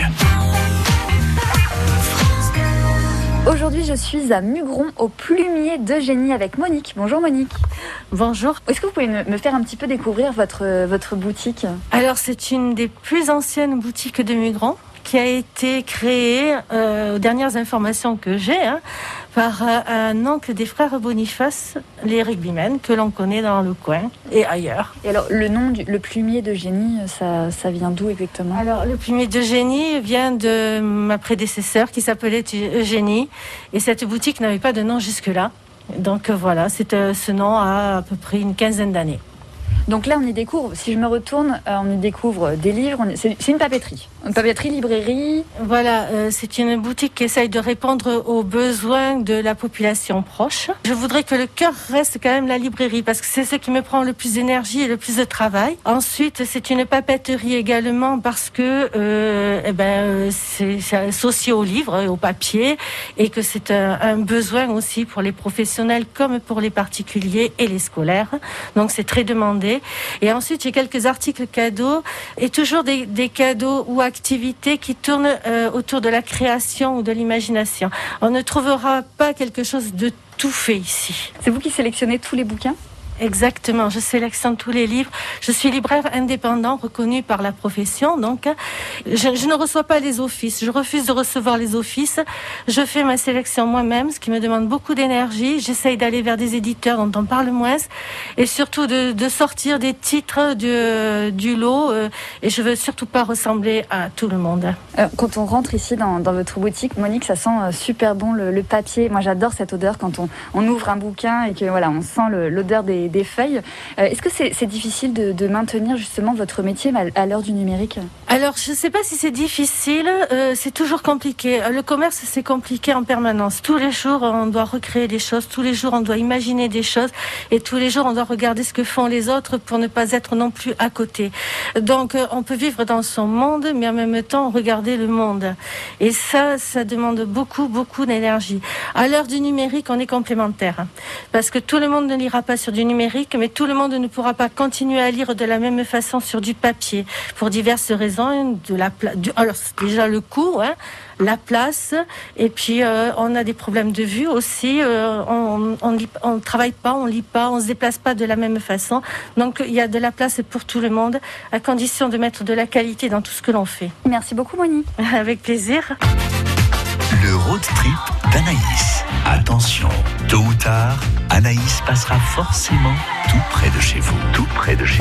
Bretagne. Aujourd'hui, je suis à Mugron, au plumier d'Eugénie, avec Monique. Bonjour Monique. Bonjour. Est-ce que vous pouvez me faire un petit peu découvrir votre, votre boutique? Alors, c'est une des plus anciennes boutiques de Mugron qui a été créée, euh, aux dernières informations que j'ai, hein, par euh, un oncle des frères Boniface, les rugbymen, que l'on connaît dans le coin et ailleurs. Et alors, le nom, du, le plumier de génie, ça, ça vient d'où exactement? Alors, le plumier de génie vient de ma prédécesseur qui s'appelait Eugénie. Et cette boutique n'avait pas de nom jusque-là. Donc voilà, euh, ce nom a à peu près une quinzaine d'années. Donc là, on y découvre, si je me retourne, on y découvre des livres. C'est une papeterie. Papeterie, librairie. Voilà, euh, c'est une boutique qui essaye de répondre aux besoins de la population proche. Je voudrais que le cœur reste quand même la librairie parce que c'est ce qui me prend le plus d'énergie et le plus de travail. Ensuite, c'est une papeterie également parce que euh, eh ben, c'est associé au livre au papier et que c'est un, un besoin aussi pour les professionnels comme pour les particuliers et les scolaires. Donc c'est très demandé. Et ensuite, j'ai quelques articles cadeaux et toujours des, des cadeaux ou qui tournent euh, autour de la création ou de l'imagination. On ne trouvera pas quelque chose de tout fait ici. C'est vous qui sélectionnez tous les bouquins? Exactement, je sélectionne tous les livres. Je suis libraire indépendant reconnu par la profession, donc je, je, ne reçois pas les offices. Je refuse de recevoir les offices. Je fais ma sélection moi-même, ce qui me demande beaucoup d'énergie. J'essaye d'aller vers des éditeurs dont on parle moins et surtout de, sortir des titres du, lot. Euh, et je veux surtout pas ressembler à tout le monde. Euh, quand on rentre ici dans, votre boutique, Monique, ça sent euh, super bon le, le papier. Moi, j'adore cette odeur quand on, on, ouvre un bouquin et que voilà, on sent l'odeur des des feuilles. Euh, Est-ce que c'est difficile de, maintenir justement votre métier à l'heure du numérique Alors, je ne sais pas si c'est difficile, euh, c'est toujours compliqué. Le commerce, c'est compliqué en permanence. Tous les jours, on doit recréer des choses, tous les jours, on doit imaginer des choses, et tous les jours, on doit regarder ce que font les autres pour ne pas être non plus à côté. Donc, euh, on peut vivre dans son monde, mais en même temps, regarder le monde. Et ça, ça demande beaucoup, beaucoup d'énergie. À l'heure du numérique, on est complémentaires, parce que tout le monde ne lira pas sur du numérique numérique, mais tout le monde ne pourra pas continuer à lire de la même façon sur du papier pour diverses raisons. De la du, alors déjà le coût, hein, la place, et puis euh, on a des problèmes de vue aussi. Euh, on on, lit, on travaille pas, on lit pas, on se déplace pas de la même façon. Donc il y a de la place pour tout le monde, à condition de mettre de la qualité dans tout ce que l'on fait. Merci beaucoup, Monique. Avec plaisir. Le road trip d'Anaïs. Attention, tôt ou tard, Anaïs passera forcément tout près de chez vous, tout près de chez